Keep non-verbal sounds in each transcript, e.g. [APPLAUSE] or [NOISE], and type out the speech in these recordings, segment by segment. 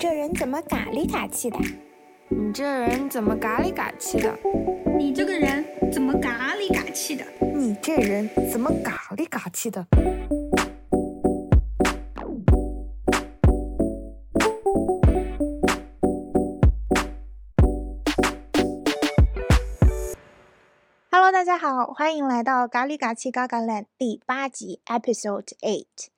这人怎么嘎里嘎气的？你这人怎么嘎里嘎气的？你这个人怎么嘎里嘎气的？你这人怎么嘎里嘎气的？Hello，大家好，欢迎来到嘎里嘎气嘎嘎 land 第八集 Episode Eight。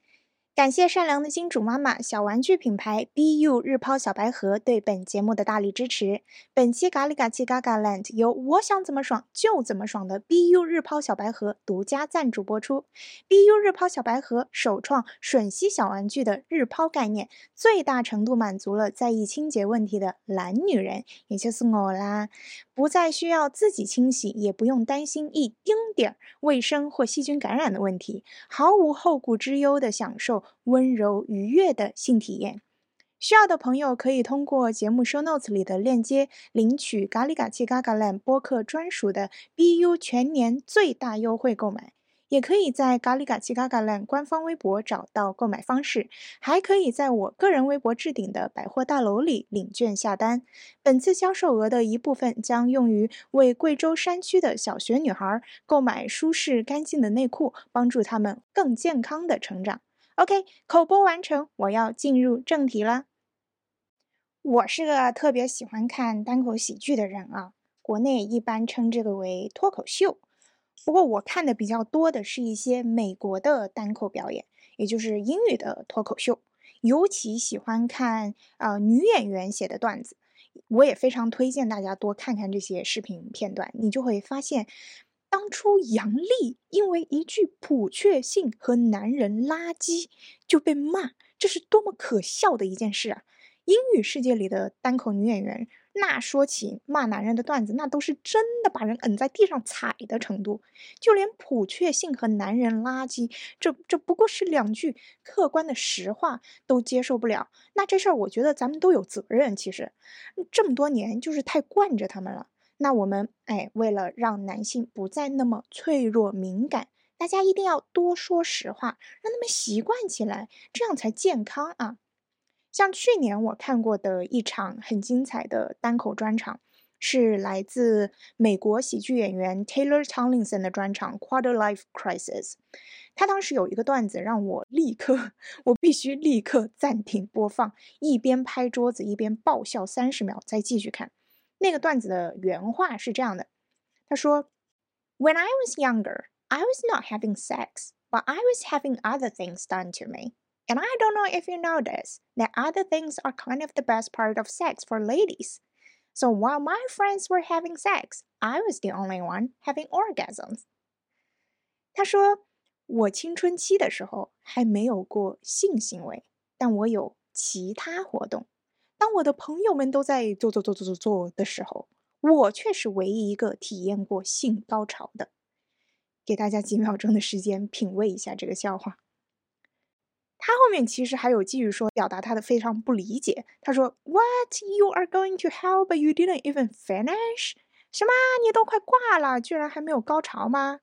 感谢善良的金主妈妈小玩具品牌 BU 日抛小白盒对本节目的大力支持。本期咖喱嘎气嘎嘎 land 由我想怎么爽就怎么爽的 BU 日抛小白盒独家赞助播出。BU 日抛小白盒首创吮吸小玩具的日抛概念，最大程度满足了在意清洁问题的懒女人，也就是我啦。不再需要自己清洗，也不用担心一丁点儿卫生或细菌感染的问题，毫无后顾之忧的享受温柔愉悦的性体验。需要的朋友可以通过节目 show notes 里的链接领取咖喱嘎气嘎嘎 land 播客专属的 BU 全年最大优惠购买。也可以在咖喱嘎气嘎嘎烂官方微博找到购买方式，还可以在我个人微博置顶的百货大楼里领券下单。本次销售额的一部分将用于为贵州山区的小学女孩购买舒适干净的内裤，帮助她们更健康的成长。OK，口播完成，我要进入正题了。我是个特别喜欢看单口喜剧的人啊，国内一般称这个为脱口秀。不过我看的比较多的是一些美国的单口表演，也就是英语的脱口秀，尤其喜欢看啊女演员写的段子。我也非常推荐大家多看看这些视频片段，你就会发现，当初杨笠因为一句“普确性”和“男人垃圾”就被骂，这是多么可笑的一件事啊！英语世界里的单口女演员。那说起骂男人的段子，那都是真的把人摁在地上踩的程度。就连普确性和男人垃圾，这这不过是两句客观的实话，都接受不了。那这事儿，我觉得咱们都有责任。其实，这么多年就是太惯着他们了。那我们哎，为了让男性不再那么脆弱敏感，大家一定要多说实话，让他们习惯起来，这样才健康啊。像去年我看过的一场很精彩的单口专场，是来自美国喜剧演员 Taylor Tomlinson 的专场《Quarter Life Crisis》。他当时有一个段子让我立刻，我必须立刻暂停播放，一边拍桌子一边爆笑三十秒，再继续看。那个段子的原话是这样的：他说，When I was younger, I was not having sex, but I was having other things done to me. And I don't know if you know this, that other things are kind of the best part of sex for ladies. So while my friends were having sex, I was the only one having orgasms. 他说：“我青春期的时候还没有过性行为，但我有其他活动。 当我的朋友们都在做做做做做做的时候，我却是唯一一个体验过性高潮的。”给大家几秒钟的时间品味一下这个笑话。他后面其实还有继续说，表达他的非常不理解。他说：“What you are going to hell, but you didn't even finish？什么？你都快挂了，居然还没有高潮吗？”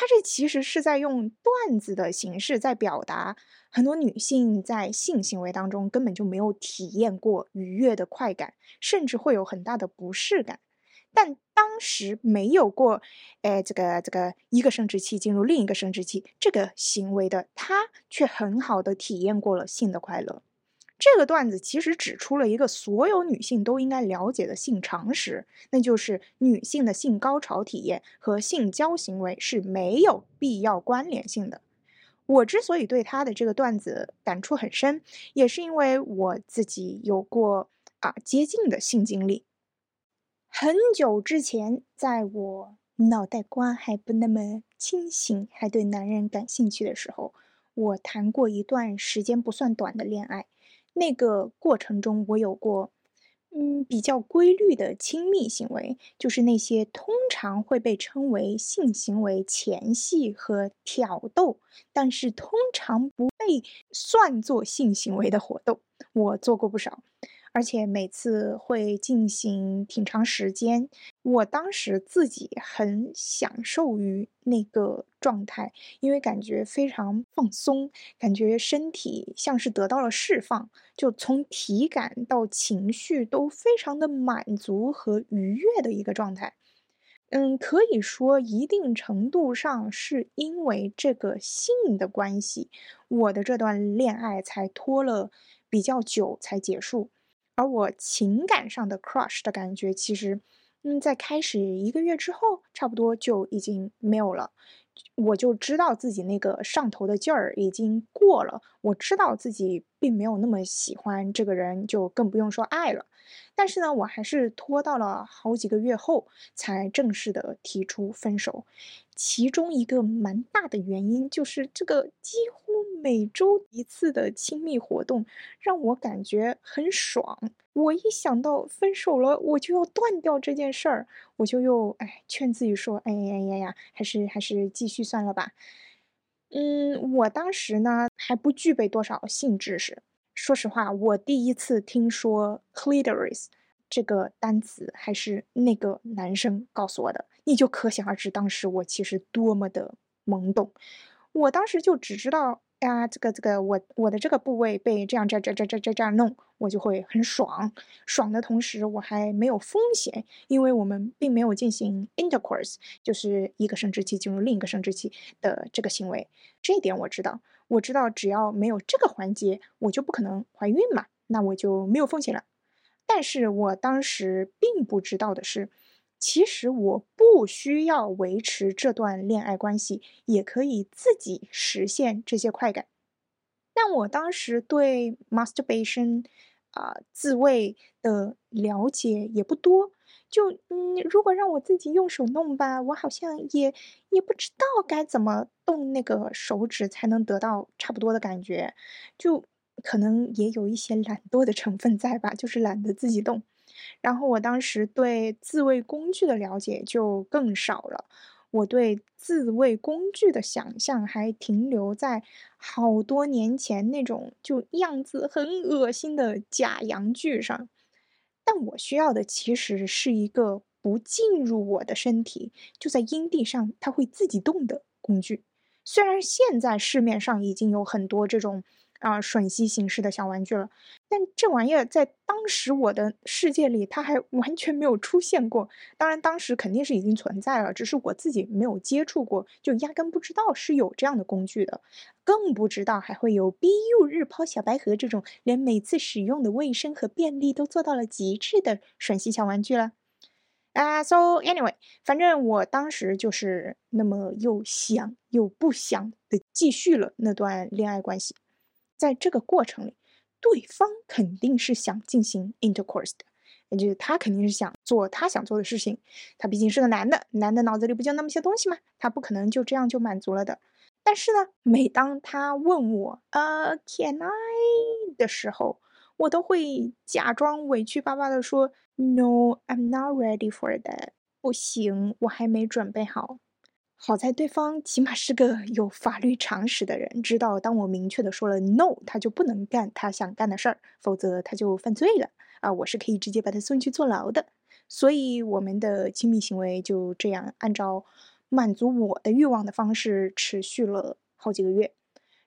他这其实是在用段子的形式在表达，很多女性在性行为当中根本就没有体验过愉悦的快感，甚至会有很大的不适感。但当时没有过，哎，这个这个一个生殖器进入另一个生殖器这个行为的他，却很好的体验过了性的快乐。这个段子其实指出了一个所有女性都应该了解的性常识，那就是女性的性高潮体验和性交行为是没有必要关联性的。我之所以对他的这个段子感触很深，也是因为我自己有过啊接近的性经历。很久之前，在我脑袋瓜还不那么清醒，还对男人感兴趣的时候，我谈过一段时间不算短的恋爱。那个过程中，我有过，嗯，比较规律的亲密行为，就是那些通常会被称为性行为前戏和挑逗，但是通常不被算作性行为的活动，我做过不少。而且每次会进行挺长时间。我当时自己很享受于那个状态，因为感觉非常放松，感觉身体像是得到了释放，就从体感到情绪都非常的满足和愉悦的一个状态。嗯，可以说一定程度上是因为这个性的关系，我的这段恋爱才拖了比较久才结束。而我情感上的 crush 的感觉，其实，嗯，在开始一个月之后，差不多就已经没有了。我就知道自己那个上头的劲儿已经过了，我知道自己并没有那么喜欢这个人，就更不用说爱了。但是呢，我还是拖到了好几个月后才正式的提出分手。其中一个蛮大的原因就是这个几乎每周一次的亲密活动让我感觉很爽。我一想到分手了，我就要断掉这件事儿，我就又哎劝自己说：“哎呀呀呀，还是还是继续算了吧。”嗯，我当时呢还不具备多少性知识。说实话，我第一次听说 clitoris 这个单词，还是那个男生告诉我的。你就可想而知，当时我其实多么的懵懂。我当时就只知道，呀，这个这个，我我的这个部位被这样这这这这这这样弄，我就会很爽。爽的同时，我还没有风险，因为我们并没有进行 intercourse，就是一个生殖器进入另一个生殖器的这个行为。这一点我知道。我知道，只要没有这个环节，我就不可能怀孕嘛，那我就没有风险了。但是我当时并不知道的是，其实我不需要维持这段恋爱关系，也可以自己实现这些快感。但我当时对 masturbation 啊自慰的了解也不多。就嗯，如果让我自己用手弄吧，我好像也也不知道该怎么动那个手指才能得到差不多的感觉，就可能也有一些懒惰的成分在吧，就是懒得自己动。然后我当时对自慰工具的了解就更少了，我对自慰工具的想象还停留在好多年前那种就样子很恶心的假阳具上。但我需要的其实是一个不进入我的身体，就在阴蒂上它会自己动的工具。虽然现在市面上已经有很多这种。啊，吮吸形式的小玩具了，但这玩意儿在当时我的世界里，它还完全没有出现过。当然，当时肯定是已经存在了，只是我自己没有接触过，就压根不知道是有这样的工具的，更不知道还会有 BU 日抛小白盒这种连每次使用的卫生和便利都做到了极致的吮吸小玩具了。啊，So anyway，反正我当时就是那么又想又不想的继续了那段恋爱关系。在这个过程里，对方肯定是想进行 intercourse 的，也就是他肯定是想做他想做的事情。他毕竟是个男的，男的脑子里不就那么些东西吗？他不可能就这样就满足了的。但是呢，每当他问我呃 can I 的时候，我都会假装委屈巴巴的说 No, I'm not ready for that。不行，我还没准备好。好在对方起码是个有法律常识的人，知道当我明确的说了 no，他就不能干他想干的事儿，否则他就犯罪了啊！我是可以直接把他送去坐牢的。所以我们的亲密行为就这样按照满足我的欲望的方式持续了好几个月。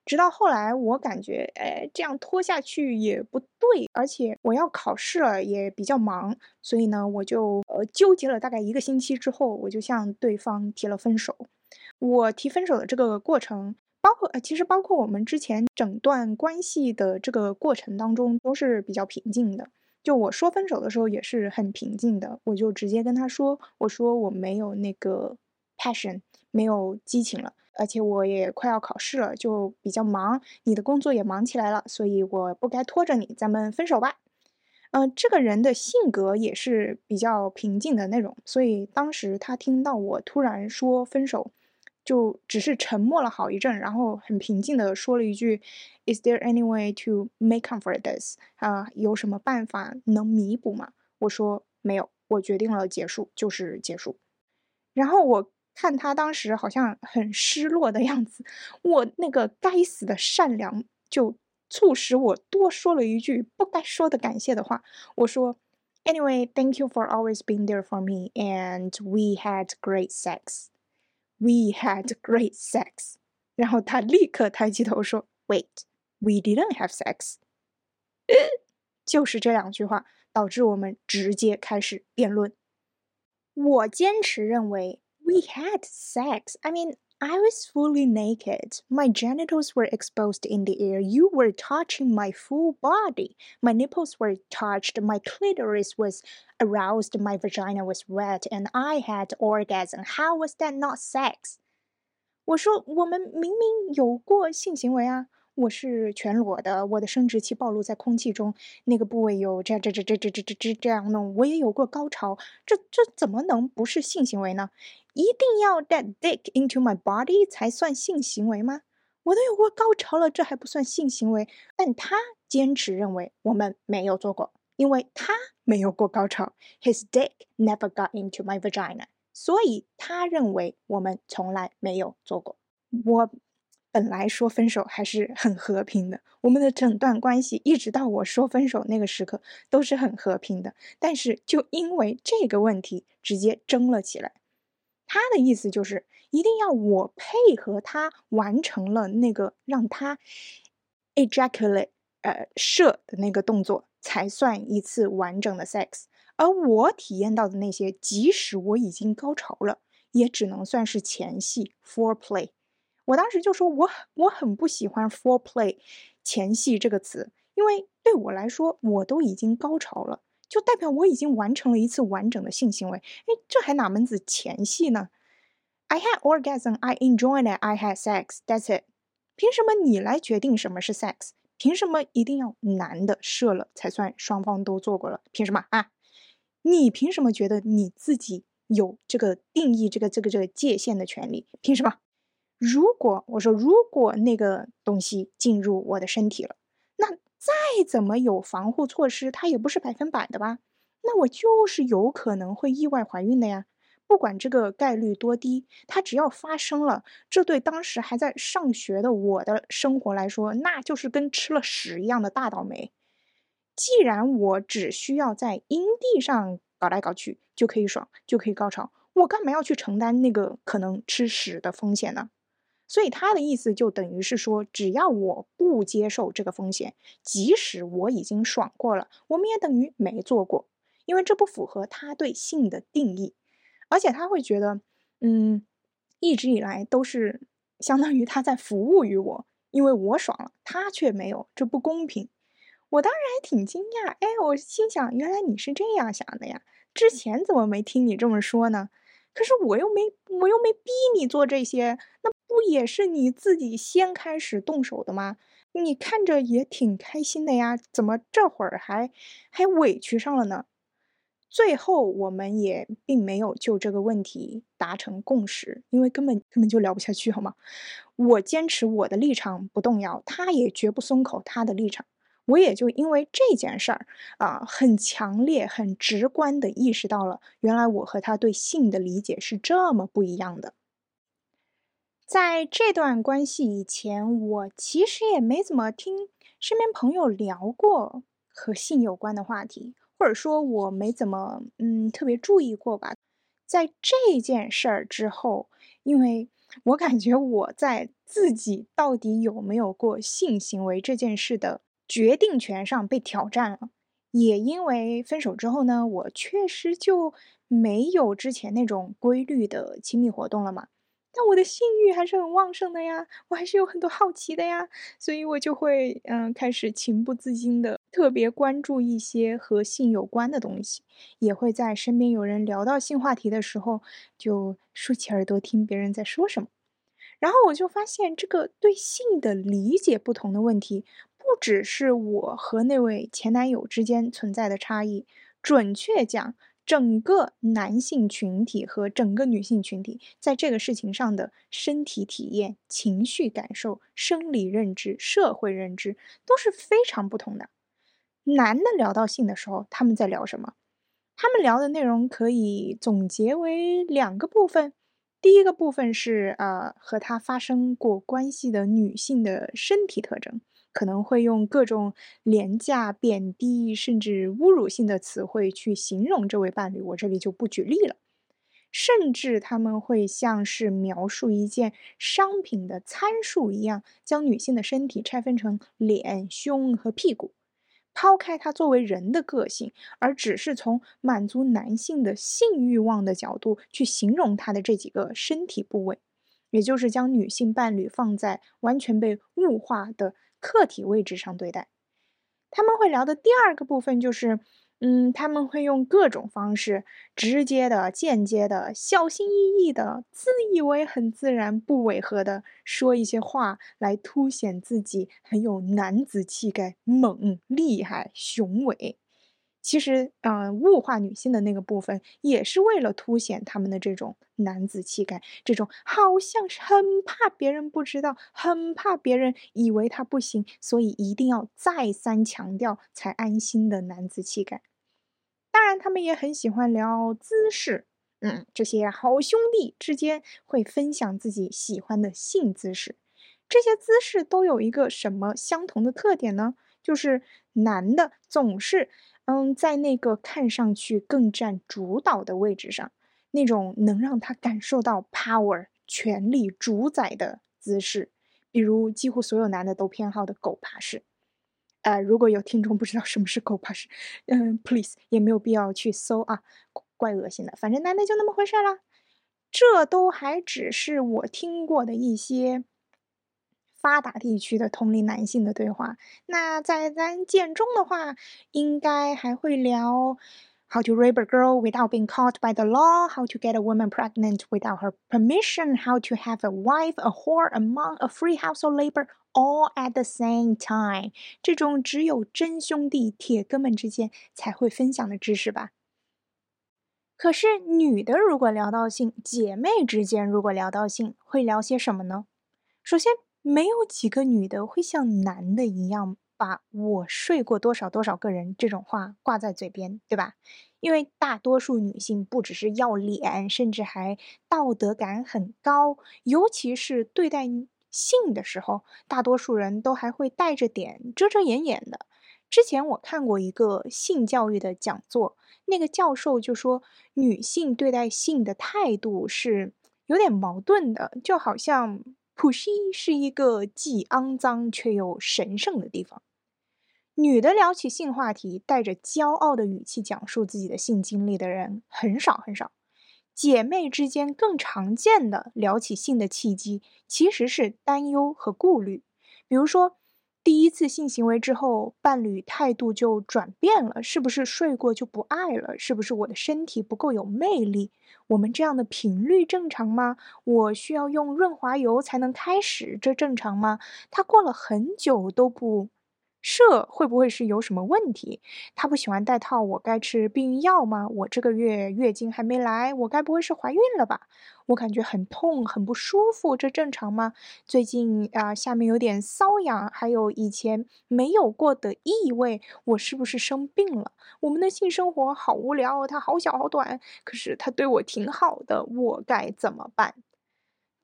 直到后来，我感觉，哎，这样拖下去也不对，而且我要考试了，也比较忙，所以呢，我就呃纠结了大概一个星期之后，我就向对方提了分手。我提分手的这个过程，包括呃，其实包括我们之前整段关系的这个过程当中，都是比较平静的。就我说分手的时候也是很平静的，我就直接跟他说，我说我没有那个 passion，没有激情了。而且我也快要考试了，就比较忙，你的工作也忙起来了，所以我不该拖着你，咱们分手吧。嗯，这个人的性格也是比较平静的那种，所以当时他听到我突然说分手，就只是沉默了好一阵，然后很平静的说了一句：“Is there any way to make up for this？” 啊，有什么办法能弥补吗？我说没有，我决定了结束就是结束。然后我。看他当时好像很失落的样子，我那个该死的善良就促使我多说了一句不该说的感谢的话。我说：“Anyway, thank you for always being there for me, and we had great sex. We had great sex.” 然后他立刻抬起头说：“Wait, we didn't have sex.” 就是这两句话导致我们直接开始辩论。我坚持认为 we had sex. I mean, I was fully naked. My genitals were exposed in the air. You were touching my full body. My nipples were touched. My clitoris was aroused. My vagina was wet. And I had orgasm. How was that not sex? 我说我们明明有过性行为啊。我是全裸的，我的生殖器暴露在空气中，那个部位有这这这这这这这这这样弄，我也有过高潮，这这怎么能不是性行为呢？ 一定要 that dick into my body 才算性行为吗？我都有过高潮了，这还不算性行为？但他坚持认为我们没有做过，因为他没有过高潮，his dick never got into my vagina，所以他认为我们从来没有做过。我。本来说分手还是很和平的，我们的整段关系一直到我说分手那个时刻都是很和平的。但是就因为这个问题，直接争了起来。他的意思就是一定要我配合他完成了那个让他 ejaculate 呃射的那个动作，才算一次完整的 sex。而我体验到的那些，即使我已经高潮了，也只能算是前戏 foreplay。我当时就说，我我很不喜欢 foreplay 前戏这个词，因为对我来说，我都已经高潮了，就代表我已经完成了一次完整的性行为。哎，这还哪门子前戏呢？I had orgasm, I enjoyed it, I had sex. That's it. 凭什么你来决定什么是 sex？凭什么一定要男的射了才算双方都做过了？凭什么啊？你凭什么觉得你自己有这个定义这个这个这个界限的权利？凭什么？如果我说如果那个东西进入我的身体了，那再怎么有防护措施，它也不是百分百的吧？那我就是有可能会意外怀孕的呀。不管这个概率多低，它只要发生了，这对当时还在上学的我的生活来说，那就是跟吃了屎一样的大倒霉。既然我只需要在阴蒂上搞来搞去就可以爽，就可以高潮，我干嘛要去承担那个可能吃屎的风险呢？所以他的意思就等于是说，只要我不接受这个风险，即使我已经爽过了，我们也等于没做过，因为这不符合他对性的定义。而且他会觉得，嗯，一直以来都是相当于他在服务于我，因为我爽了，他却没有，这不公平。我当时还挺惊讶，哎，我心想，原来你是这样想的呀？之前怎么没听你这么说呢？可是我又没，我又没逼你做这些，那。不也是你自己先开始动手的吗？你看着也挺开心的呀，怎么这会儿还还委屈上了呢？最后我们也并没有就这个问题达成共识，因为根本根本就聊不下去，好吗？我坚持我的立场不动摇，他也绝不松口他的立场。我也就因为这件事儿啊，很强烈、很直观的意识到了，原来我和他对性的理解是这么不一样的。在这段关系以前，我其实也没怎么听身边朋友聊过和性有关的话题，或者说我没怎么嗯特别注意过吧。在这件事儿之后，因为 [LAUGHS] 我感觉我在自己到底有没有过性行为这件事的决定权上被挑战了，也因为分手之后呢，我确实就没有之前那种规律的亲密活动了嘛。但我的性欲还是很旺盛的呀，我还是有很多好奇的呀，所以我就会嗯开始情不自禁的特别关注一些和性有关的东西，也会在身边有人聊到性话题的时候，就竖起耳朵听别人在说什么。然后我就发现，这个对性的理解不同的问题，不只是我和那位前男友之间存在的差异，准确讲。整个男性群体和整个女性群体在这个事情上的身体体验、情绪感受、生理认知、社会认知都是非常不同的。男的聊到性的时候，他们在聊什么？他们聊的内容可以总结为两个部分。第一个部分是呃和他发生过关系的女性的身体特征。可能会用各种廉价、贬低甚至侮辱性的词汇去形容这位伴侣，我这里就不举例了。甚至他们会像是描述一件商品的参数一样，将女性的身体拆分成脸、胸和屁股。抛开他作为人的个性，而只是从满足男性的性欲望的角度去形容他的这几个身体部位，也就是将女性伴侣放在完全被物化的客体位置上对待。他们会聊的第二个部分就是。嗯，他们会用各种方式，直接的、间接的、小心翼翼的、自以为很自然、不违和的说一些话，来凸显自己很有男子气概、猛、厉害、雄伟。其实，嗯，物化女性的那个部分，也是为了凸显他们的这种男子气概，这种好像是很怕别人不知道，很怕别人以为他不行，所以一定要再三强调才安心的男子气概。当然，他们也很喜欢聊姿势。嗯，这些好兄弟之间会分享自己喜欢的性姿势。这些姿势都有一个什么相同的特点呢？就是男的总是嗯，在那个看上去更占主导的位置上，那种能让他感受到 power 权力主宰的姿势。比如，几乎所有男的都偏好的狗爬式。呃，如果有听众不知道什么是狗爬式，嗯，please 也没有必要去搜啊，怪恶心的。反正男的就那么回事啦。这都还只是我听过的一些发达地区的同龄男性的对话。那在咱简中的话，应该还会聊。how to rape a girl without being caught by the law, how to get a woman pregnant without her permission, how to have a wife, a whore, a monk, a free household labor all at the same time。这种只有真兄弟、铁哥们之间才会分享的知识吧。可是女的如果聊到性，姐妹之间如果聊到性，会聊些什么呢？首先，没有几个女的会像男的一样把我睡过多少多少个人这种话挂在嘴边，对吧？因为大多数女性不只是要脸，甚至还道德感很高，尤其是对待性的时候，大多数人都还会带着点遮遮掩掩的。之前我看过一个性教育的讲座，那个教授就说，女性对待性的态度是有点矛盾的，就好像普西是一个既肮脏却又神圣的地方。女的聊起性话题，带着骄傲的语气讲述自己的性经历的人很少很少。姐妹之间更常见的聊起性的契机，其实是担忧和顾虑。比如说，第一次性行为之后，伴侣态度就转变了，是不是睡过就不爱了？是不是我的身体不够有魅力？我们这样的频率正常吗？我需要用润滑油才能开始，这正常吗？他过了很久都不。射会不会是有什么问题？他不喜欢戴套，我该吃避孕药吗？我这个月月经还没来，我该不会是怀孕了吧？我感觉很痛，很不舒服，这正常吗？最近啊，下面有点瘙痒，还有以前没有过的异味，我是不是生病了？我们的性生活好无聊，它好小好短，可是他对我挺好的，我该怎么办？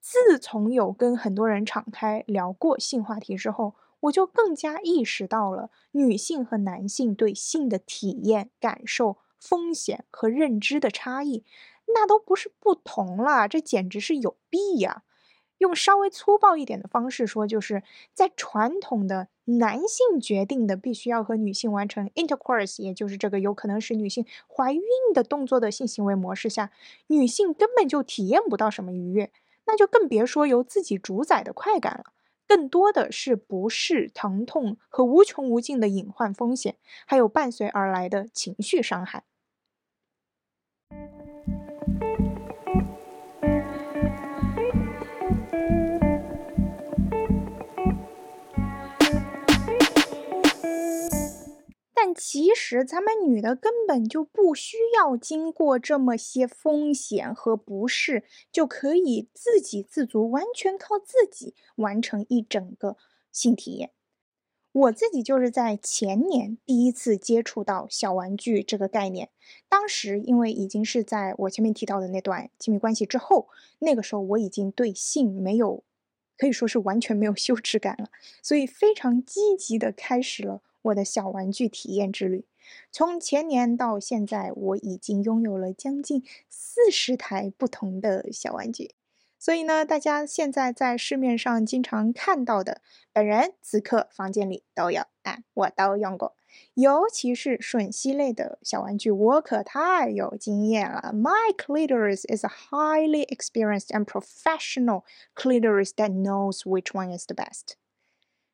自从有跟很多人敞开聊过性话题之后。我就更加意识到了女性和男性对性的体验、感受、风险和认知的差异，那都不是不同了，这简直是有弊呀！用稍微粗暴一点的方式说，就是在传统的男性决定的必须要和女性完成 intercourse，也就是这个有可能使女性怀孕的动作的性行为模式下，女性根本就体验不到什么愉悦，那就更别说由自己主宰的快感了。更多的是不适、疼痛和无穷无尽的隐患风险，还有伴随而来的情绪伤害。但其实咱们女的根本就不需要经过这么些风险和不适，就可以自给自足，完全靠自己完成一整个性体验。我自己就是在前年第一次接触到小玩具这个概念，当时因为已经是在我前面提到的那段亲密关系之后，那个时候我已经对性没有可以说是完全没有羞耻感了，所以非常积极的开始了我的小玩具体验之旅。从前年到现在，我已经拥有了将近四十台不同的小玩具。所以呢，大家现在在市面上经常看到的，本人此刻房间里都有，哎，我都用过。尤其是吮吸类的小玩具，我可太有经验了。My clitoris is a highly experienced and professional clitoris that knows which one is the best。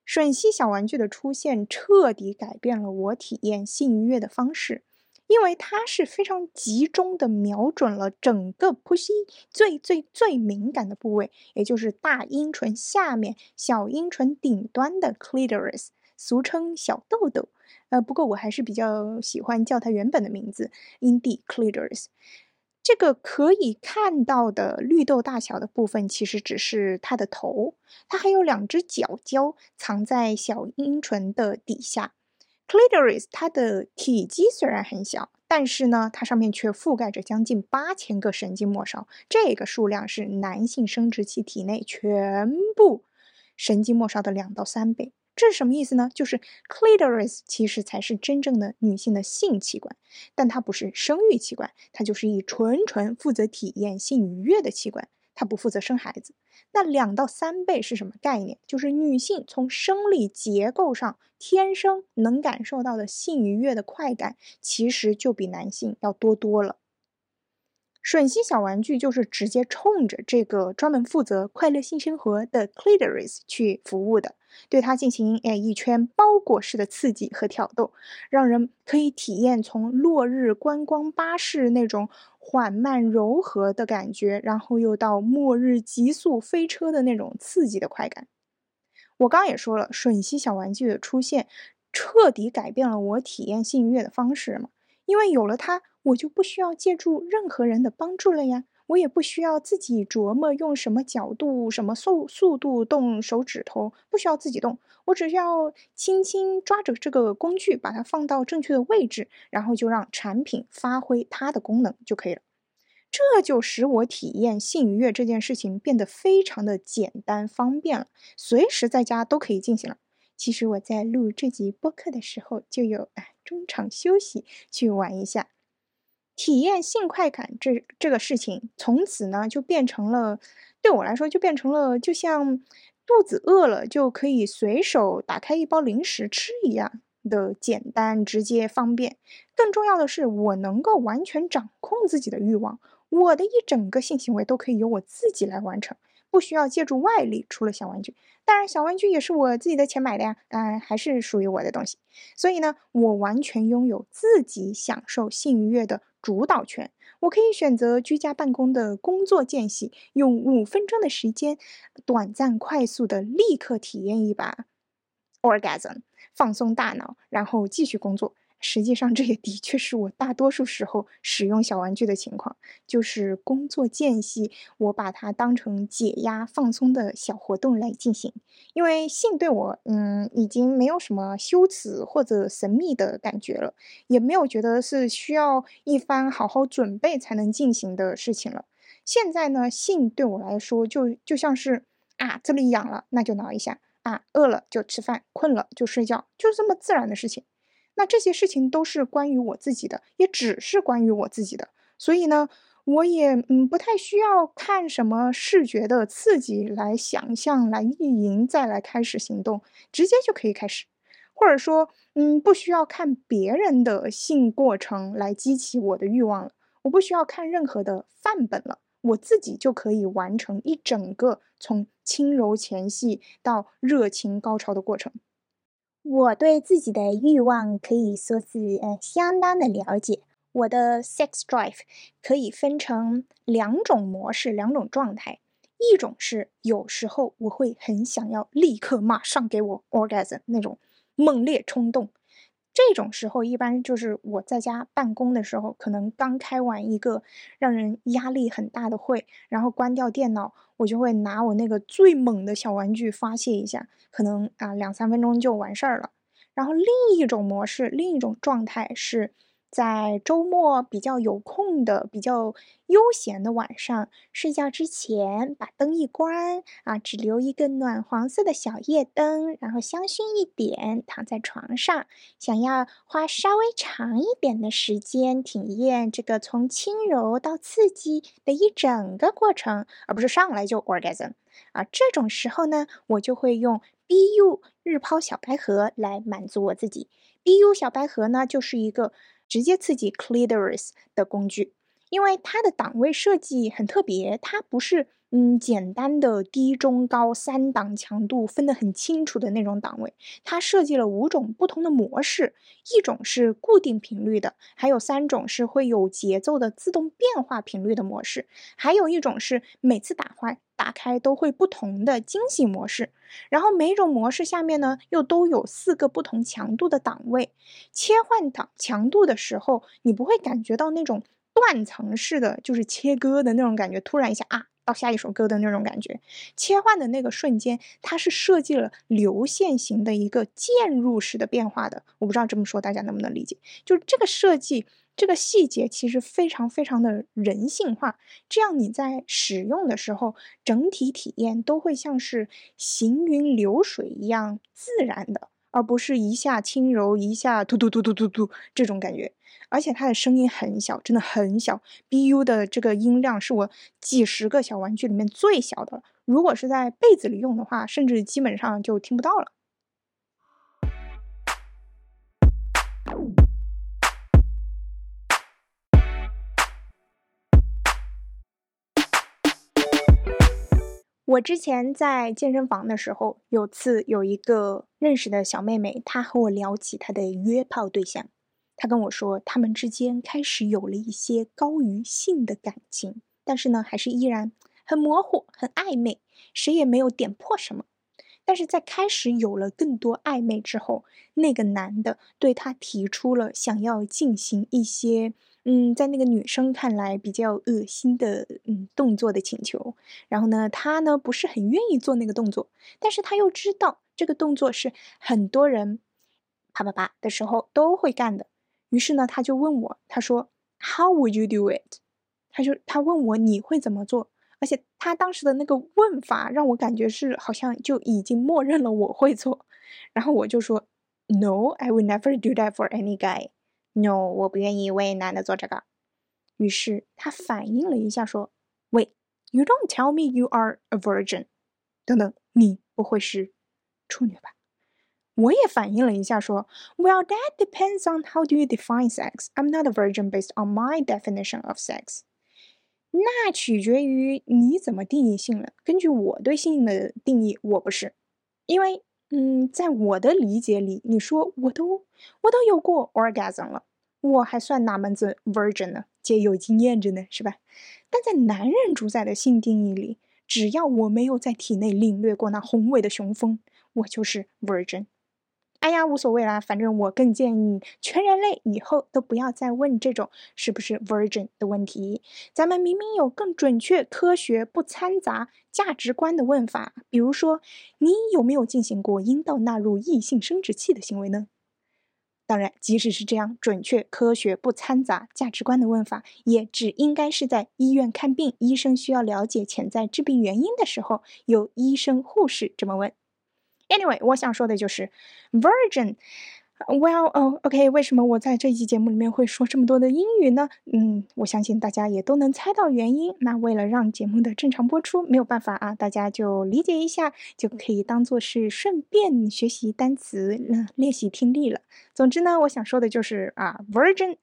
吮吸小玩具的出现，彻底改变了我体验性愉悦的方式。因为它是非常集中的瞄准了整个 pushy 最最最敏感的部位，也就是大阴唇下面小阴唇顶端的 clitoris，俗称小豆豆。呃，不过我还是比较喜欢叫它原本的名字，阴蒂 clitoris。这个可以看到的绿豆大小的部分，其实只是它的头，它还有两只角胶藏在小阴唇的底下。Clitoris，它的体积虽然很小，但是呢，它上面却覆盖着将近八千个神经末梢，这个数量是男性生殖器体内全部神经末梢的两到三倍。这是什么意思呢？就是 Clitoris 其实才是真正的女性的性器官，但它不是生育器官，它就是以纯纯负责体验性愉悦的器官。它不负责生孩子，那两到三倍是什么概念？就是女性从生理结构上天生能感受到的性愉悦的快感，其实就比男性要多多了。吮吸小玩具就是直接冲着这个专门负责快乐性生活的 clitoris 去服务的，对它进行诶一圈包裹式的刺激和挑逗，让人可以体验从落日观光巴士那种缓慢柔和的感觉，然后又到末日急速飞车的那种刺激的快感。我刚刚也说了，吮吸小玩具的出现，彻底改变了我体验性愉悦的方式嘛。因为有了它，我就不需要借助任何人的帮助了呀，我也不需要自己琢磨用什么角度、什么速速度动手指头，不需要自己动，我只需要轻轻抓着这个工具，把它放到正确的位置，然后就让产品发挥它的功能就可以了。这就使我体验性愉悦这件事情变得非常的简单方便了，随时在家都可以进行了。其实我在录这集播客的时候，就有哎中场休息去玩一下，体验性快感这这个事情，从此呢就变成了对我来说就变成了就像肚子饿了就可以随手打开一包零食吃一样的简单直接方便。更重要的是，我能够完全掌控自己的欲望，我的一整个性行为都可以由我自己来完成。不需要借助外力，除了小玩具，当然小玩具也是我自己的钱买的呀，当然，还是属于我的东西。所以呢，我完全拥有自己享受性愉悦的主导权。我可以选择居家办公的工作间隙，用五分钟的时间，短暂快速的立刻体验一把 orgasm，放松大脑，然后继续工作。实际上，这也的确是我大多数时候使用小玩具的情况，就是工作间隙，我把它当成解压、放松的小活动来进行。因为性对我，嗯，已经没有什么羞耻或者神秘的感觉了，也没有觉得是需要一番好好准备才能进行的事情了。现在呢，性对我来说就就像是啊，这里痒了，那就挠一下；啊，饿了就吃饭，困了就睡觉，就是这么自然的事情。那这些事情都是关于我自己的，也只是关于我自己的，所以呢，我也嗯不太需要看什么视觉的刺激来想象、来意淫，再来开始行动，直接就可以开始，或者说嗯不需要看别人的性过程来激起我的欲望了，我不需要看任何的范本了，我自己就可以完成一整个从轻柔前戏到热情高潮的过程。我对自己的欲望可以说是呃相当的了解。我的 sex drive 可以分成两种模式、两种状态。一种是有时候我会很想要立刻马上给我 orgasm 那种猛烈冲动。这种时候一般就是我在家办公的时候，可能刚开完一个让人压力很大的会，然后关掉电脑。我就会拿我那个最猛的小玩具发泄一下，可能啊两三分钟就完事儿了。然后另一种模式，另一种状态是在周末比较有空的、比较悠闲的晚上，睡觉之前把灯一关啊，只留一个暖黄色的小夜灯，然后香薰一点，躺在床上，想要花稍微长一点的时间体验这个从轻柔到刺激的一整个过程，而不是上来就 orgasm 啊。这种时候呢，我就会用 BU 日抛小白盒来满足我自己。BU 小白盒呢，就是一个。直接刺激 clitoris 的工具，因为它的档位设计很特别，它不是嗯简单的低中高三档强度分得很清楚的那种档位，它设计了五种不同的模式，一种是固定频率的，还有三种是会有节奏的自动变化频率的模式，还有一种是每次打坏。打开都会不同的惊喜模式，然后每种模式下面呢又都有四个不同强度的档位。切换档强度的时候，你不会感觉到那种断层式的，就是切割的那种感觉，突然一下啊到下一首歌的那种感觉。切换的那个瞬间，它是设计了流线型的一个渐入式的变化的。我不知道这么说大家能不能理解，就是这个设计。这个细节其实非常非常的人性化，这样你在使用的时候，整体体验都会像是行云流水一样自然的，而不是一下轻柔一下突突突突突突这种感觉。而且它的声音很小，真的很小。BU 的这个音量是我几十个小玩具里面最小的，如果是在被子里用的话，甚至基本上就听不到了。我之前在健身房的时候，有次有一个认识的小妹妹，她和我聊起她的约炮对象。她跟我说，他们之间开始有了一些高于性的感情，但是呢，还是依然很模糊、很暧昧，谁也没有点破什么。但是在开始有了更多暧昧之后，那个男的对她提出了想要进行一些。嗯，在那个女生看来比较恶心的嗯动作的请求，然后呢，她呢不是很愿意做那个动作，但是她又知道这个动作是很多人啪啪啪的时候都会干的，于是呢，他就问我，他说 How would you do it？他就他问我你会怎么做？而且他当时的那个问法让我感觉是好像就已经默认了我会做，[LAUGHS] 然后我就说 No，I will never do that for any guy。No，我不愿意为男的做这个。于是他反应了一下，说：“Wait，you don't tell me you are a virgin？等等，你不会是处女吧？”我也反应了一下，说：“Well，that depends on how do you define sex. I'm not a virgin based on my definition of sex。”那取决于你怎么定义性了。根据我对性的定义，我不是，因为。 嗯，在我的理解里，你说我都我都有过 orgasm 了，我还算哪门子 virgin 呢？姐有经验着呢，是吧？但在男人主宰的性定义里，只要我没有在体内领略过那宏伟的雄风，我就是 virgin。哎呀，无所谓啦，反正我更建议全人类以后都不要再问这种是不是 virgin 的问题。咱们明明有更准确、科学、不掺杂价值观的问法，比如说，你有没有进行过阴道纳入异性生殖器的行为呢？当然，即使是这样准确、科学、不掺杂价值观的问法，也只应该是在医院看病，医生需要了解潜在致病原因的时候，由医生、护士这么问。Anyway，我想说的就是 Virgin。Well，哦，OK，为什么我在这一期节目里面会说这么多的英语呢？嗯，我相信大家也都能猜到原因。那为了让节目的正常播出，没有办法啊，大家就理解一下，就可以当做是顺便学习单词，嗯，练习听力了。总之呢，我想说的就是啊，Virgin。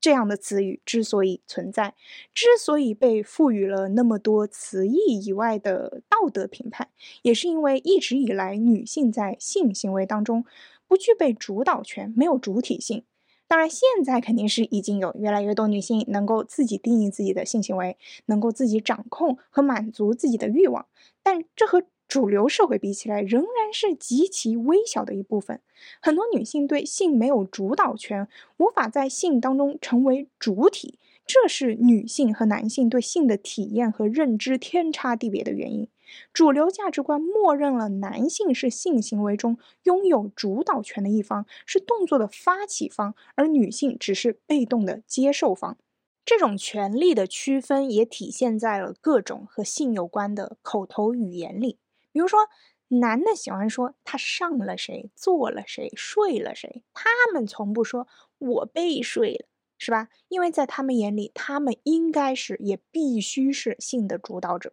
这样的词语之所以存在，之所以被赋予了那么多词义以外的道德评判，也是因为一直以来女性在性行为当中不具备主导权，没有主体性。当然，现在肯定是已经有越来越多女性能够自己定义自己的性行为，能够自己掌控和满足自己的欲望，但这和主流社会比起来，仍然是极其微小的一部分。很多女性对性没有主导权，无法在性当中成为主体，这是女性和男性对性的体验和认知天差地别的原因。主流价值观默认了男性是性行为中拥有主导权的一方，是动作的发起方，而女性只是被动的接受方。这种权利的区分也体现在了各种和性有关的口头语言里，比如说，男的喜欢说他上了谁，做了谁，睡了谁，他们从不说我被睡了，是吧？因为在他们眼里，他们应该是也必须是性的主导者。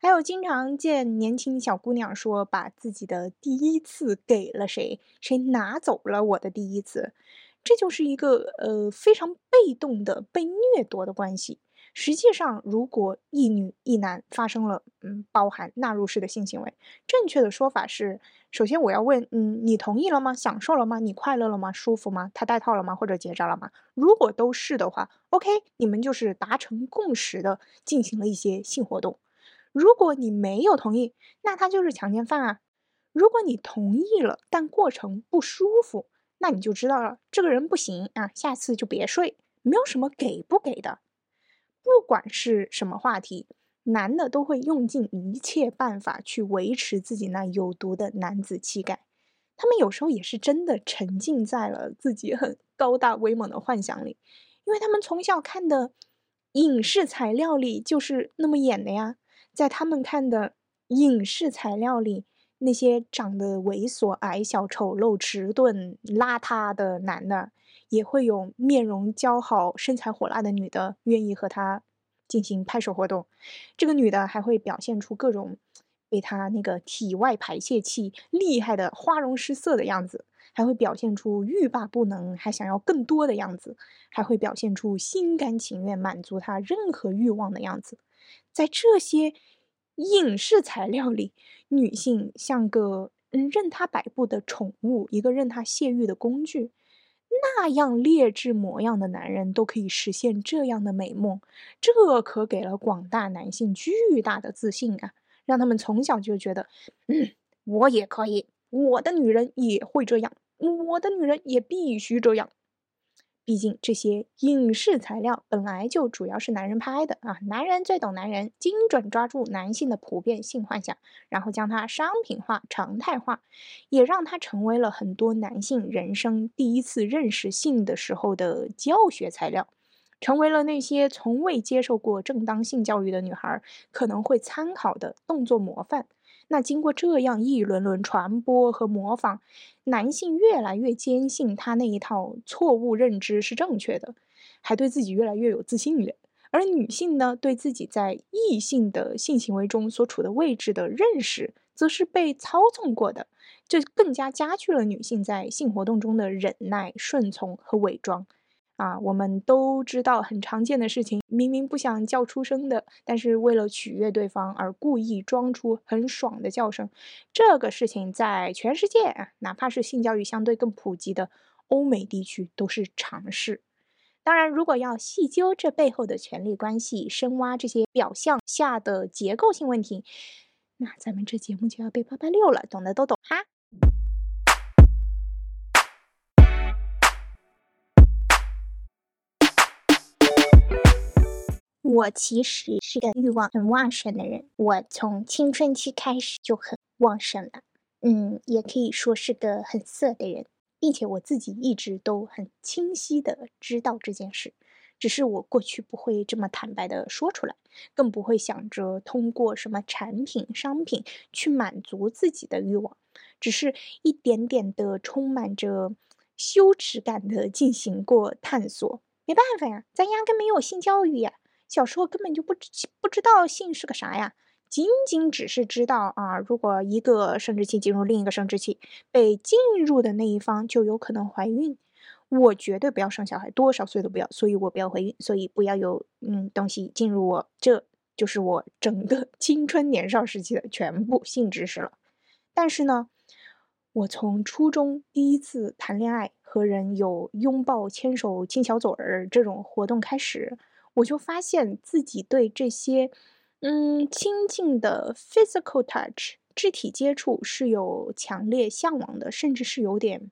还有经常见年轻小姑娘说把自己的第一次给了谁，谁拿走了我的第一次。这就是一个呃非常被动的被掠夺的关系。实际上，如果一女一男发生了嗯包含纳入式的性行为，正确的说法是：首先我要问，嗯，你同意了吗？享受了吗？你快乐了吗？舒服吗？他戴套了吗？或者结扎了吗？如果都是的话，OK，你们就是达成共识的进行了一些性活动。如果你没有同意，那他就是强奸犯啊。如果你同意了，但过程不舒服。那你就知道了，这个人不行啊，下次就别睡。没有什么给不给的，不管是什么话题，男的都会用尽一切办法去维持自己那有毒的男子气概。他们有时候也是真的沉浸在了自己很高大威猛的幻想里，因为他们从小看的影视材料里就是那么演的呀，在他们看的影视材料里。那些长得猥琐、矮小、丑陋、迟钝、邋遢的男的，也会有面容姣好、身材火辣的女的愿意和他进行拍手活动。这个女的还会表现出各种被他那个体外排泄器厉害的花容失色的样子，还会表现出欲罢不能、还想要更多的样子，还会表现出心甘情愿满足他任何欲望的样子。在这些。影视材料里，女性像个任他摆布的宠物，一个任他泄欲的工具。那样劣质模样的男人都可以实现这样的美梦，这可给了广大男性巨大的自信啊！让他们从小就觉得，嗯，我也可以，我的女人也会这样，我的女人也必须这样。毕竟这些影视材料本来就主要是男人拍的啊，男人最懂男人，精准抓住男性的普遍性幻想，然后将它商品化、常态化，也让它成为了很多男性人生第一次认识性的时候的教学材料，成为了那些从未接受过正当性教育的女孩可能会参考的动作模范。那经过这样一轮轮传播和模仿，男性越来越坚信他那一套错误认知是正确的，还对自己越来越有自信了。而女性呢，对自己在异性的性行为中所处的位置的认识，则是被操纵过的，这更加加剧了女性在性活动中的忍耐、顺从和伪装。啊，我们都知道很常见的事情，明明不想叫出声的，但是为了取悦对方而故意装出很爽的叫声，这个事情在全世界，哪怕是性教育相对更普及的欧美地区都是常事。当然，如果要细究这背后的权力关系，深挖这些表象下的结构性问题，那咱们这节目就要被八八六了，懂的都懂哈。我其实是个欲望很旺盛的人，我从青春期开始就很旺盛了，嗯，也可以说是个很色的人，并且我自己一直都很清晰的知道这件事，只是我过去不会这么坦白的说出来，更不会想着通过什么产品、商品去满足自己的欲望，只是一点点的充满着羞耻感的进行过探索。没办法呀，咱压根没有性教育呀。小时候根本就不知不知道性是个啥呀，仅仅只是知道啊，如果一个生殖器进入另一个生殖器，被进入的那一方就有可能怀孕。我绝对不要生小孩，多少岁都不要，所以我不要怀孕，所以不要有嗯东西进入我，这就是我整个 [LAUGHS] 青春年少时期的全部性知识了。但是呢，我从初中第一次谈恋爱，和人有拥抱、牵手、亲小嘴儿这种活动开始。我就发现自己对这些，嗯，亲近的 physical touch 肢体接触是有强烈向往的，甚至是有点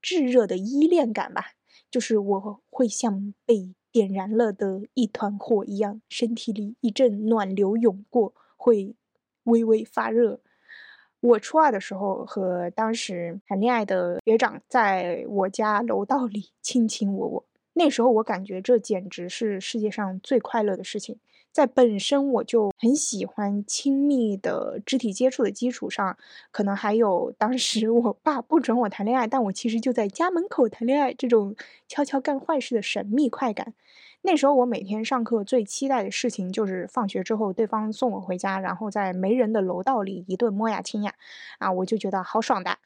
炙热的依恋感吧。就是我会像被点燃了的一团火一样，身体里一阵暖流涌过，会微微发热。我初二的时候和当时谈恋爱的学长在我家楼道里卿卿我我，那时候我感觉这简直是世界上最快乐的事情。在本身我就很喜欢亲密的肢体接触的基础上，可能还有当时我爸不准我谈恋爱，但我其实就在家门口谈恋爱这种悄悄干坏事的神秘快感。那时候我每天上课最期待的事情就是放学之后对方送我回家，然后在没人的楼道里一顿摸呀亲呀，啊，我就觉得好爽的。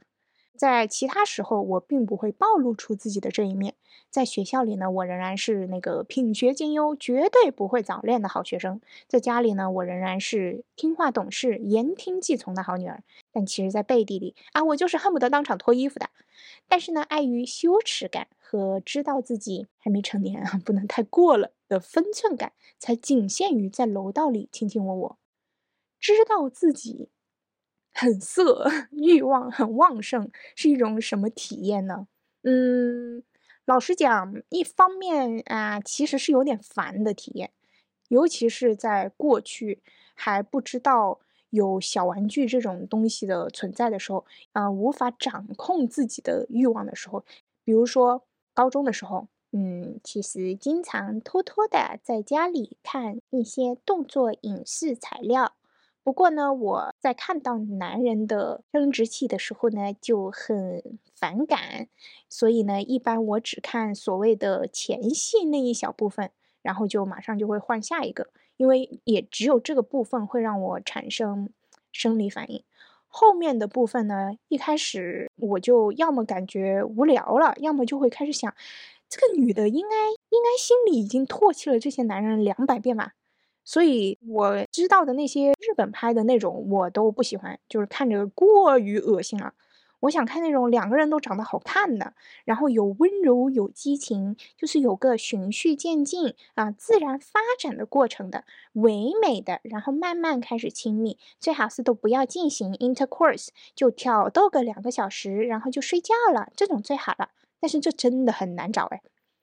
在其他时候，我并不会暴露出自己的这一面。在学校里呢，我仍然是那个品学兼优、绝对不会早恋的好学生；在家里呢，我仍然是听话懂事、言听计从的好女儿。但其实，在背地里啊，我就是恨不得当场脱衣服的。但是呢，碍于羞耻感和知道自己还没成年啊，不能太过了的分寸感，才仅限于在楼道里卿卿我我。知道自己。很色，[LAUGHS] 欲望很旺盛，是一种什么体验呢？嗯，老实讲，一方面啊，其实是有点烦的体验，尤其是在过去还不知道有小玩具这种东西的存在的时候，嗯，无法掌控自己的欲望的时候，比如说高中的时候，嗯，其实经常偷偷的在家里看一些动作影视材料。不过呢，我在看到男人的生殖器的时候呢，就很反感，所以呢，一般我只看所谓的前戏那一小部分，然后就马上就会换下一个，因为也只有这个部分会让我产生生理反应。后面的部分呢，一开始我就要么感觉无聊了，要么就会开始想，这个女的应该应该心里已经唾弃了这些男人两百遍吧。所以我知道的那些日本拍的那种我都不喜欢，就是看着过于恶心了。我想看那种两个人都长得好看的，然后有温柔有激情，就是有个循序渐进啊自然发展的过程的，唯美的，然后慢慢开始亲密，最好是都不要进行 intercourse，就挑逗个两个小时，然后就睡觉了，这种最好了。但是这真的很难找哎。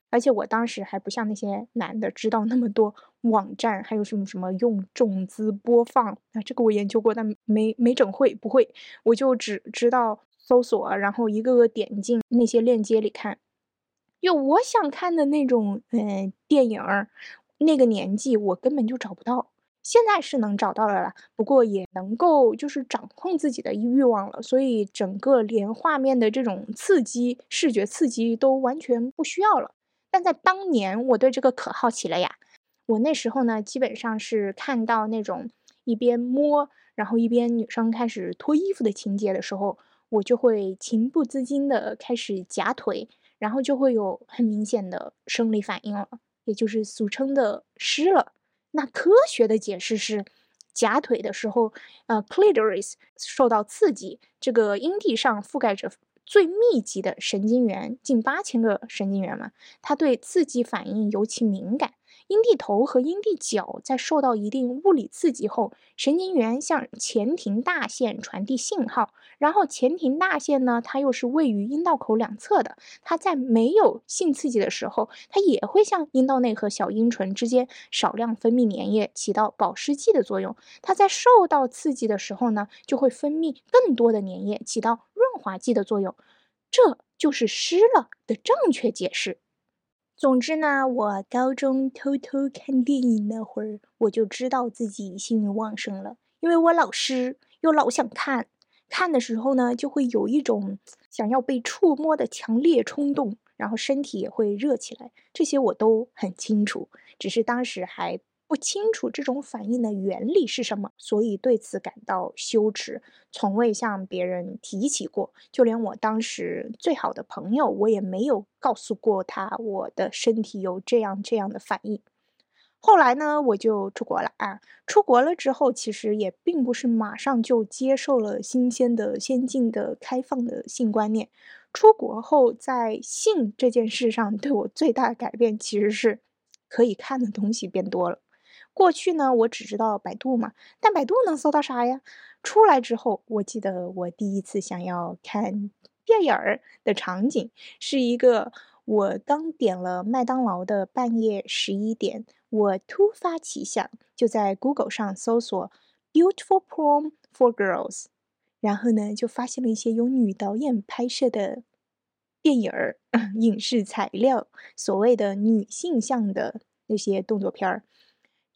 而且我当时还不像那些男的知道那么多网站，还有什么什么用种子播放啊，这个我研究过，但没没整会，不会，我就只知道搜索，然后一个个点进那些链接里看。就我想看的那种，嗯，电影，那个年纪我根本就找不到，现在是能找到了啦，不过也能够就是掌控自己的欲望了，所以整个连画面的这种刺激、视觉刺激都完全不需要了。但在当年，我对这个可好奇了呀。我那时候呢，基本上是看到那种一边摸，然后一边女生开始脱衣服的情节的时候，我就会情不自禁的开始夹腿，然后就会有很明显的生理反应了，也就是俗称的湿了。那科学的解释是，夹腿的时候，呃，clitoris 受到刺激，这个阴蒂上覆盖着。最密集的神经元，近八千个神经元嘛，它对刺激反应尤其敏感。阴蒂头和阴蒂角在受到一定物理刺激后，神经元向前庭大腺传递信号，然后前庭大腺呢，它又是位于阴道口两侧的，它在没有性刺激的时候，它也会向阴道内和小阴唇之间少量分泌粘液，起到保湿剂的作用。它在受到刺激的时候呢，就会分泌更多的粘液，起到润滑剂的作用。这就是湿了的正确解释。总之呢，我高中偷偷看电影那会儿，我就知道自己性欲旺盛了，因为我老师又老想看，看的时候呢，就会有一种想要被触摸的强烈冲动，然后身体也会热起来，这些我都很清楚，只是当时还。不清楚这种反应的原理是什么，所以对此感到羞耻，从未向别人提起过。就连我当时最好的朋友，我也没有告诉过他我的身体有这样这样的反应。后来呢，我就出国了啊。出国了之后，其实也并不是马上就接受了新鲜的、先进的、开放的性观念。出国后，在性这件事上，对我最大的改变，其实是可以看的东西变多了。过去呢，我只知道百度嘛，但百度能搜到啥呀？出来之后，我记得我第一次想要看电影儿的场景，是一个我刚点了麦当劳的半夜十一点，我突发奇想，就在 Google 上搜索 Beautiful Prom for Girls，然后呢就发现了一些由女导演拍摄的电影儿、[LAUGHS] 影视材料，所谓的女性向的那些动作片儿，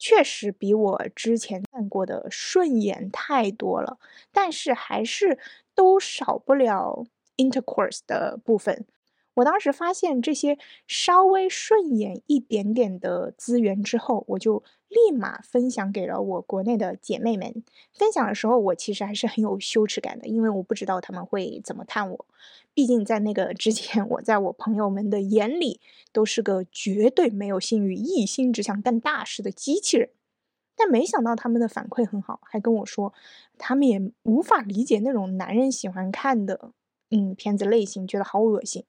确实比我之前看过的顺眼太多了，但是还是都少不了 intercourse 的部分。我当时发现这些稍微顺眼一点点的资源之后，我就立马分享给了我国内的姐妹们。分享的时候，我其实还是很有羞耻感的，因为我不知道他们会怎么看我。毕竟在那个之前，我在我朋友们的眼里都是个绝对没有性欲、一心只想干大事的机器人。但没想到他们的反馈很好，还跟我说，他们也无法理解那种男人喜欢看的嗯片子类型，觉得好恶心。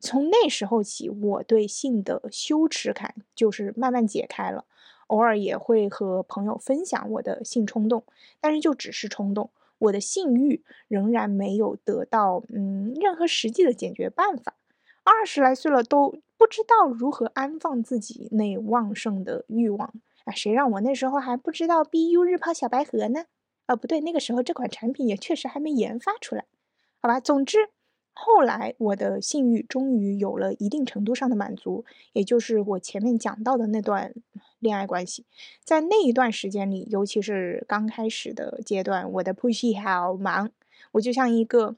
从那时候起，我对性的羞耻感就是慢慢解开了。偶尔也会和朋友分享我的性冲动，但是就只是冲动，我的性欲仍然没有得到嗯任何实际的解决办法。二十来岁了，都不知道如何安放自己那旺盛的欲望啊！谁让我那时候还不知道 BU 日抛小白盒呢？啊，不对，那个时候这款产品也确实还没研发出来。好吧，总之。后来，我的性欲终于有了一定程度上的满足，也就是我前面讲到的那段恋爱关系。在那一段时间里，尤其是刚开始的阶段，我的 pushy 好忙，我就像一个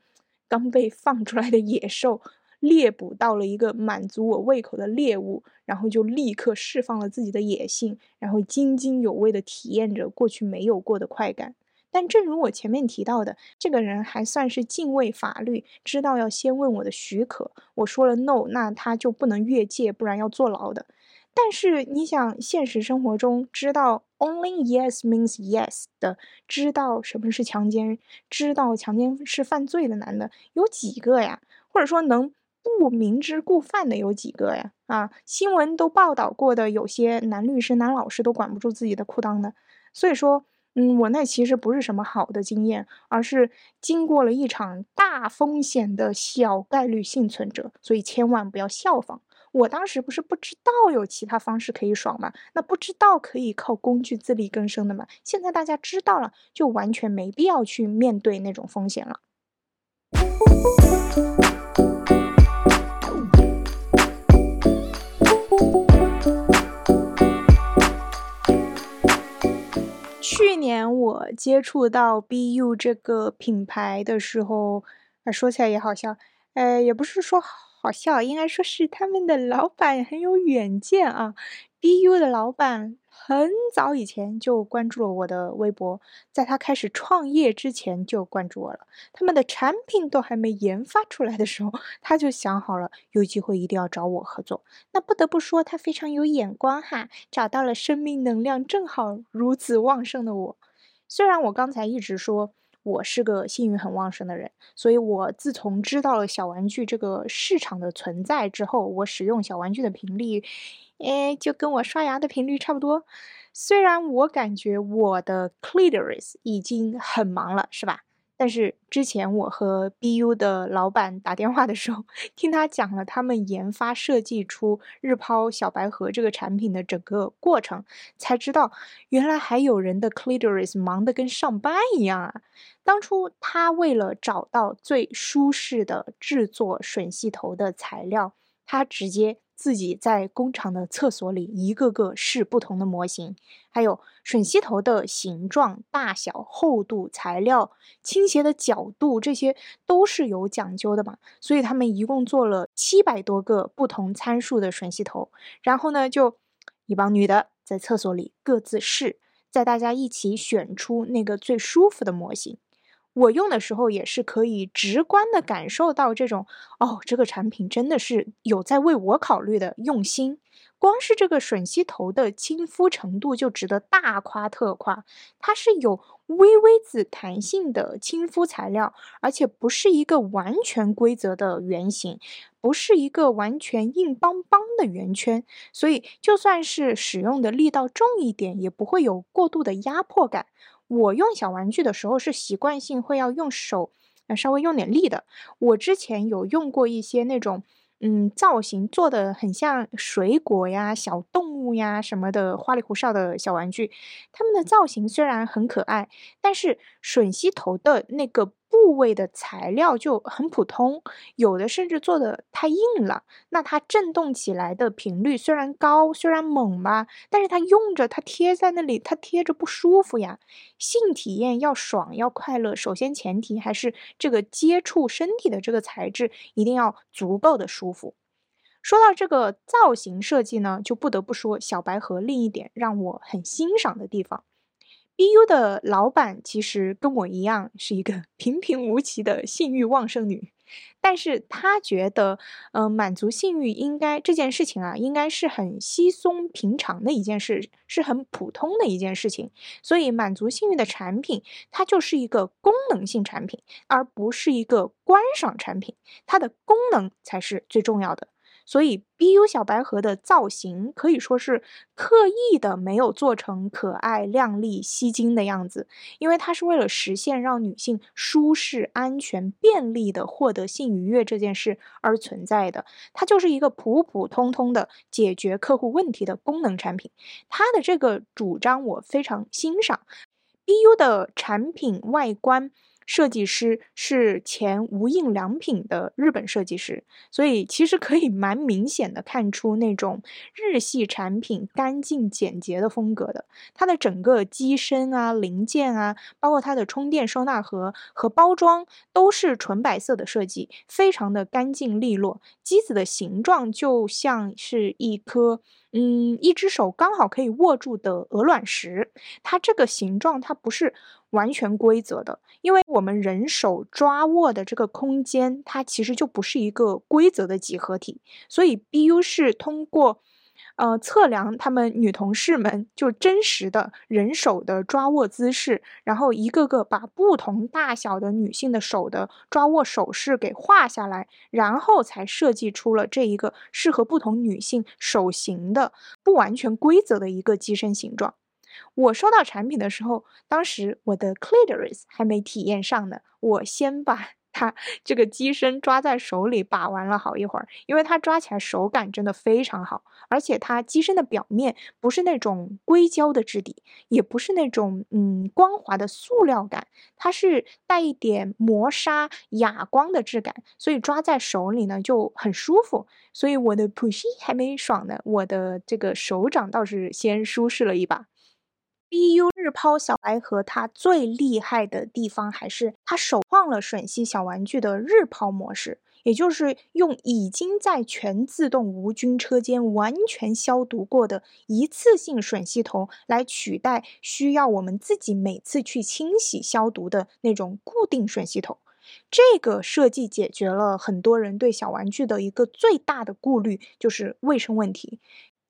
刚被放出来的野兽，猎捕到了一个满足我胃口的猎物，然后就立刻释放了自己的野性，然后津津有味地体验着过去没有过的快感。但正如我前面提到的，这个人还算是敬畏法律，知道要先问我的许可。我说了 no，那他就不能越界，不然要坐牢的。但是你想，现实生活中知道 only yes means yes 的，知道什么是强奸，知道强奸是犯罪的男的有几个呀？或者说能不明知故犯的有几个呀？啊，新闻都报道过的，有些男律师、男老师都管不住自己的裤裆的。所以说。嗯，我那其实不是什么好的经验，而是经过了一场大风险的小概率幸存者，所以千万不要效仿。我当时不是不知道有其他方式可以爽吗？那不知道可以靠工具自力更生的吗？现在大家知道了，就完全没必要去面对那种风险了。去年我接触到 BU 这个品牌的时候，啊，说起来也好笑，呃，也不是说好笑，应该说是他们的老板很有远见啊。BU 的老板。很早以前就关注了我的微博，在他开始创业之前就关注我了。他们的产品都还没研发出来的时候，他就想好了有机会一定要找我合作。那不得不说他非常有眼光哈，找到了生命能量正好如此旺盛的我。虽然我刚才一直说我是个幸运很旺盛的人，所以我自从知道了小玩具这个市场的存在之后，我使用小玩具的频率。诶，就跟我刷牙的频率差不多。虽然我感觉我的 clitoris 已经很忙了，是吧？但是之前我和 BU 的老板打电话的时候，听他讲了他们研发设计出日抛小白盒这个产品的整个过程，才知道原来还有人的 clitoris 忙得跟上班一样啊！当初他为了找到最舒适的制作吮吸头的材料，他直接。自己在工厂的厕所里一个个试不同的模型，还有吮吸头的形状、大小、厚度、材料、倾斜的角度，这些都是有讲究的嘛。所以他们一共做了七百多个不同参数的吮吸头，然后呢，就一帮女的在厕所里各自试，在大家一起选出那个最舒服的模型。我用的时候也是可以直观的感受到这种哦，这个产品真的是有在为我考虑的用心。光是这个吮吸头的亲肤程度就值得大夸特夸，它是有微微子弹性的亲肤材料，而且不是一个完全规则的圆形，不是一个完全硬邦邦的圆圈，所以就算是使用的力道重一点，也不会有过度的压迫感。我用小玩具的时候是习惯性会要用手，呃，稍微用点力的。我之前有用过一些那种，嗯，造型做的很像水果呀、小动物呀什么的花里胡哨的小玩具。它们的造型虽然很可爱，但是吮吸头的那个部位的材料就很普通，有的甚至做的太硬了。那它震动起来的频率虽然高，虽然猛吧，但是它用着它贴在那里，它贴着不舒服呀。性体验要爽要快乐，首先前提还是这个接触身体的这个材质一定要足够的舒服。说到这个造型设计呢，就不得不说小白盒另一点让我很欣赏的地方。BU 的老板其实跟我一样是一个 [LAUGHS] 平平无奇的性欲旺盛女，但是她觉得，嗯，满足性欲应该这件事情啊，应该是很稀松平常的一件事，是很普通的一件事情。所以满足性欲的产品，它就是一个功能性产品，而不是一个观赏产品，它的功能才是最重要的。所以，BU 小白盒的造型可以说是刻意的没有做成可爱、靓丽、吸睛的样子，因为它是为了实现让女性舒适、安全、便利的获得性愉悦这件事而存在的。它就是一个普普通通的解决客户问题的功能产品。它的这个主张我非常欣赏。BU 的产品外观。设计师是前无印良品的日本设计师，所以其实可以蛮明显的看出那种日系产品干净简洁的风格的。它的整个机身啊、零件啊，包括它的充电收纳盒和包装，都是纯白色的设计，非常的干净利落。机子的形状就像是一颗。嗯，一只手刚好可以握住的鹅卵石，它这个形状它不是完全规则的，因为我们人手抓握的这个空间，它其实就不是一个规则的几何体，所以 BU 是通过。呃，测量他们女同事们就真实的人手的抓握姿势，然后一个个把不同大小的女性的手的抓握手势给画下来，然后才设计出了这一个适合不同女性手型的不完全规则的一个机身形状。我收到产品的时候，当时我的 clitoris 还没体验上呢，我先把。[LAUGHS] 它这个机身抓在手里把玩了好一会儿，因为它抓起来手感真的非常好，而且它机身的表面不是那种硅胶的质地，也不是那种嗯光滑的塑料感，它是带一点磨砂哑光的质感，所以抓在手里呢就很舒服。所以我的 pushy 还没爽呢，我的这个手掌倒是先舒适了一把。BU 日抛小白盒，它最厉害的地方还是它首创了吮吸小玩具的日抛模式，也就是用已经在全自动无菌车间完全消毒过的一次性吮吸头来取代需要我们自己每次去清洗消毒的那种固定吮吸头。这个设计解决了很多人对小玩具的一个最大的顾虑，就是卫生问题。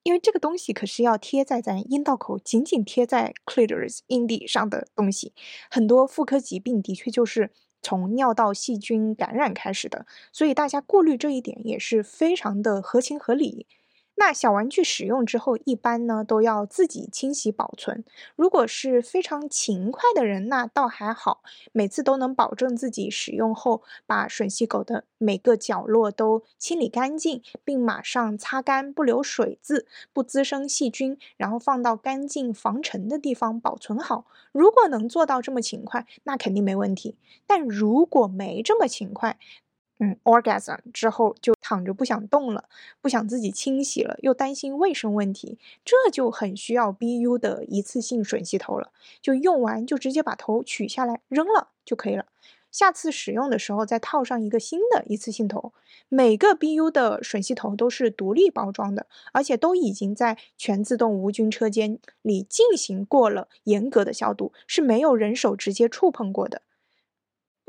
因为这个东西可是要贴在咱阴道口，紧紧贴在 clitoris 阴蒂上的东西，很多妇科疾病的确就是从尿道细菌感染开始的，所以大家顾虑这一点也是非常的合情合理。那小玩具使用之后，一般呢都要自己清洗保存。如果是非常勤快的人，那倒还好，每次都能保证自己使用后把吮吸口的每个角落都清理干净，并马上擦干，不留水渍，不滋生细菌，然后放到干净防尘的地方保存好。如果能做到这么勤快，那肯定没问题。但如果没这么勤快，嗯，orgasm 之后就躺着不想动了，不想自己清洗了，又担心卫生问题，这就很需要 BU 的一次性吮吸头了。就用完就直接把头取下来扔了就可以了。下次使用的时候再套上一个新的一次性头。每个 BU 的吮吸头都是独立包装的，而且都已经在全自动无菌车间里进行过了严格的消毒，是没有人手直接触碰过的。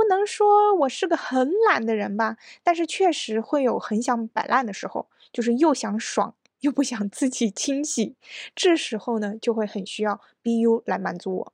不能说我是个很懒的人吧，但是确实会有很想摆烂的时候，就是又想爽又不想自己清洗，这时候呢就会很需要 BU 来满足我。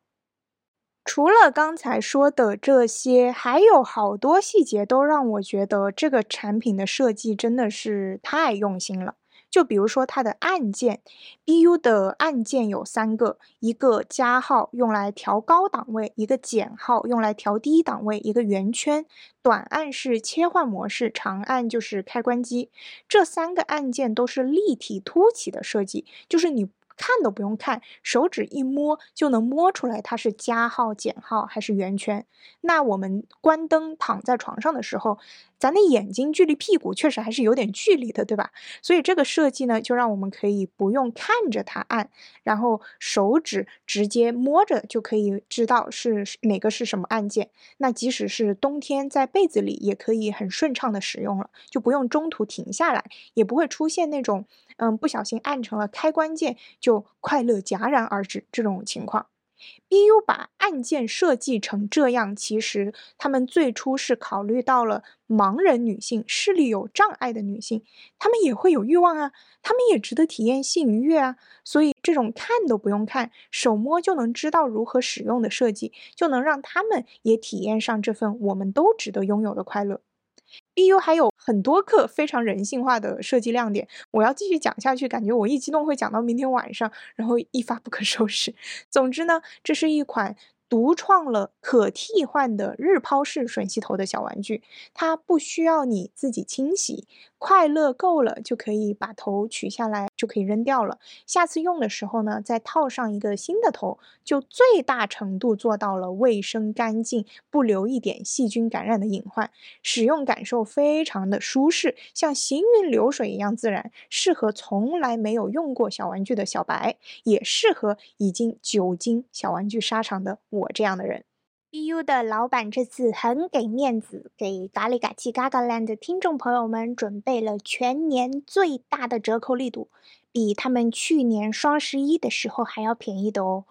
除了刚才说的这些，还有好多细节都让我觉得这个产品的设计真的是太用心了。就比如说它的按键，BU 的按键有三个，一个加号用来调高档位，一个减号用来调低档位，一个圆圈。短按是切换模式，长按就是开关机。这三个按键都是立体凸起的设计，就是你。看都不用看，手指一摸就能摸出来它是加号、减号还是圆圈。那我们关灯躺在床上的时候，咱的眼睛距离屁股确实还是有点距离的，对吧？所以这个设计呢，就让我们可以不用看着它按，然后手指直接摸着就可以知道是哪个是什么按键。那即使是冬天在被子里，也可以很顺畅的使用了，就不用中途停下来，也不会出现那种。嗯，不小心按成了开关键，就快乐戛然而止这种情况。BU 把按键设计成这样，其实他们最初是考虑到了盲人女性、视力有障碍的女性，她们也会有欲望啊，她们也值得体验性愉悦啊。所以这种看都不用看，手摸就能知道如何使用的设计，就能让他们也体验上这份我们都值得拥有的快乐。EU 还有很多个非常人性化的设计亮点，我要继续讲下去，感觉我一激动会讲到明天晚上，然后一发不可 [LAUGHS] 收拾。总之呢，这是一款。独创了可替换的日抛式吮吸头的小玩具，它不需要你自己清洗，快乐够了就可以把头取下来，就可以扔掉了。下次用的时候呢，再套上一个新的头，就最大程度做到了卫生干净，不留一点细菌感染的隐患。使用感受非常的舒适，像行云流水一样自然，适合从来没有用过小玩具的小白，也适合已经久经小玩具沙场的。我这样的人，BU 的老板这次很给面子，给达里嘎气嘎嘎 land 的听众朋友们准备了全年最大的折扣力度，比他们去年双十一的时候还要便宜的哦。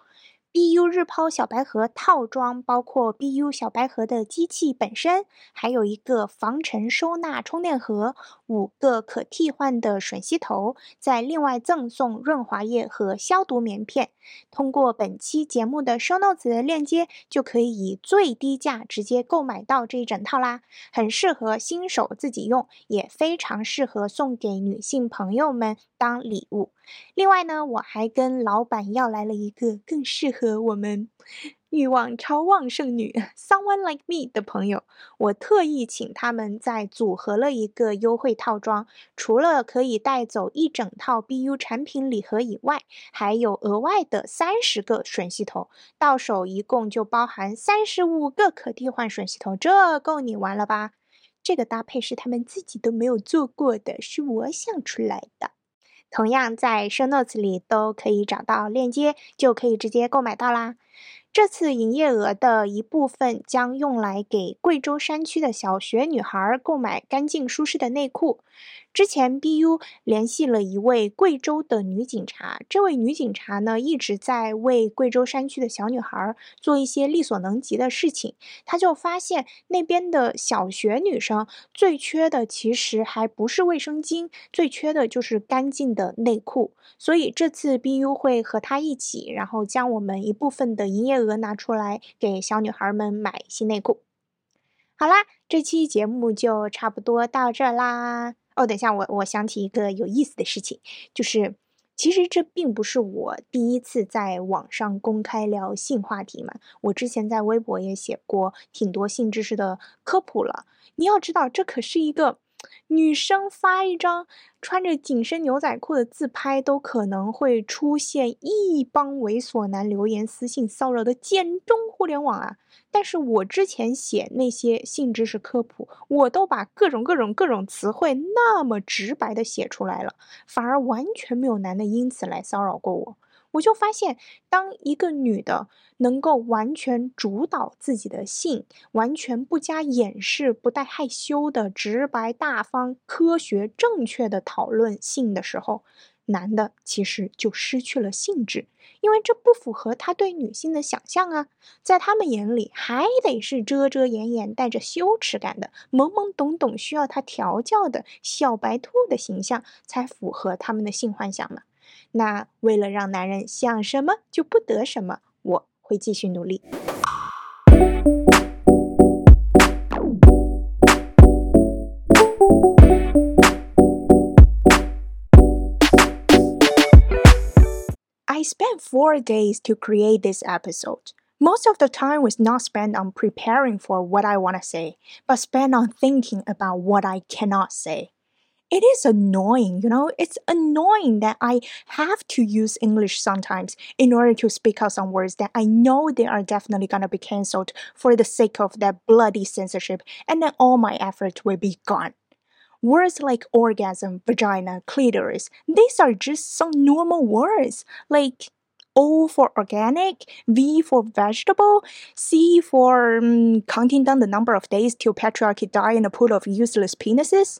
BU 日抛小白盒套装包括 BU 小白盒的机器本身，还有一个防尘收纳充电盒，五个可替换的吮吸头，再另外赠送润滑液和消毒棉片。通过本期节目的 show notes 的链接，就可以以最低价直接购买到这一整套啦，很适合新手自己用，也非常适合送给女性朋友们当礼物。另外呢，我还跟老板要来了一个更适合我们欲望超旺盛女 someone like me 的朋友，我特意请他们再组合了一个优惠套装，除了可以带走一整套 BU 产品礼盒以外，还有额外的三十个吮吸头，到手一共就包含三十五个可替换吮吸头，这够你玩了吧？这个搭配是他们自己都没有做过的，是我想出来的。同样在 show notes 里都可以找到链接，就可以直接购买到啦。这次营业额的一部分将用来给贵州山区的小学女孩儿购买干净舒适的内裤。之前 BU 联系了一位贵州的女警察，这位女警察呢一直在为贵州山区的小女孩做一些力所能及的事情。她就发现那边的小学女生最缺的其实还不是卫生巾，最缺的就是干净的内裤。所以这次 BU 会和她一起，然后将我们一部分的营业额拿出来给小女孩们买新内裤。好啦，这期节目就差不多到这啦。哦，等一下，我我想起一个有意思的事情，就是其实这并不是我第一次在网上公开聊性话题嘛。我之前在微博也写过挺多性知识的科普了。你要知道，这可是一个女生发一张穿着紧身牛仔裤的自拍，都可能会出现一帮猥琐男留言私信骚扰的简中互联网啊。但是我之前写那些性知识科普，我都把各种各种各种词汇那么直白的写出来了，反而完全没有男的因此来骚扰过我。我就发现，当一个女的能够完全主导自己的性，完全不加掩饰、不带害羞的直白大方、科学正确的讨论性的时候，男的其实就失去了兴致，因为这不符合他对女性的想象啊。在他们眼里，还得是遮遮掩掩、带着羞耻感的、懵懵懂懂、需要他调教的小白兔的形象，才符合他们的性幻想呢。那为了让男人想什么就不得什么，我会继续努力。I spent four days to create this episode. Most of the time was not spent on preparing for what I want to say, but spent on thinking about what I cannot say. It is annoying, you know, it's annoying that I have to use English sometimes in order to speak out some words that I know they are definitely going to be cancelled for the sake of that bloody censorship, and then all my effort will be gone. Words like orgasm, vagina, clitoris, these are just some normal words. Like O for organic, V for vegetable, C for um, counting down the number of days till patriarchy die in a pool of useless penises.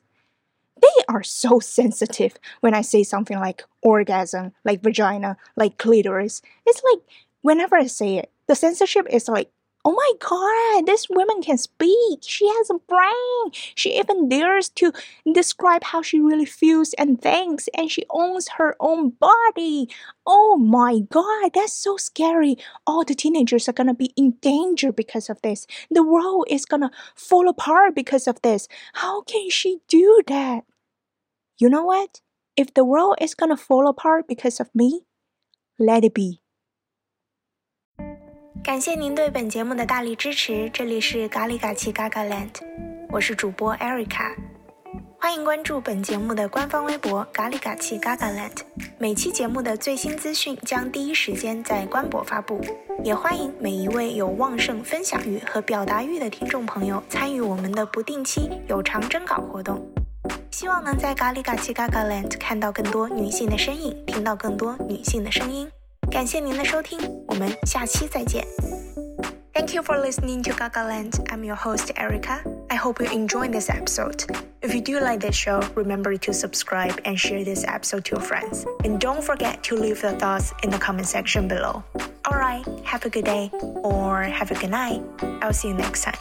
They are so [LAUGHS] sensitive when I say something like orgasm, like vagina, like clitoris. It's like whenever I say it, the censorship is like Oh my god, this woman can speak. She has a brain. She even dares to describe how she really feels and thinks, and she owns her own body. Oh my god, that's so scary. All the teenagers are gonna be in danger because of this. The world is gonna fall apart because of this. How can she do that? You know what? If the world is gonna fall apart because of me, let it be. 感谢您对本节目的大力支持，这里是咖喱嘎奇嘎嘎 land，我是主播 Erica，欢迎关注本节目的官方微博咖喱嘎奇嘎嘎 land，每期节目的最新资讯将第一时间在官博发布，也欢迎每一位有旺盛分享欲和表达欲的听众朋友参与我们的不定期有偿征稿活动，希望能在咖喱嘎奇嘎嘎 land 看到更多女性的身影，听到更多女性的声音。感谢您的收听，我们下期再见。Thank you for listening to Gaga Land. I'm your host Erica. I hope you enjoyed this episode. If you do like this show, remember to subscribe and share this episode to your friends. And don't forget to leave your thoughts in the comment section below. Alright, have a good day or have a good night. I'll see you next time.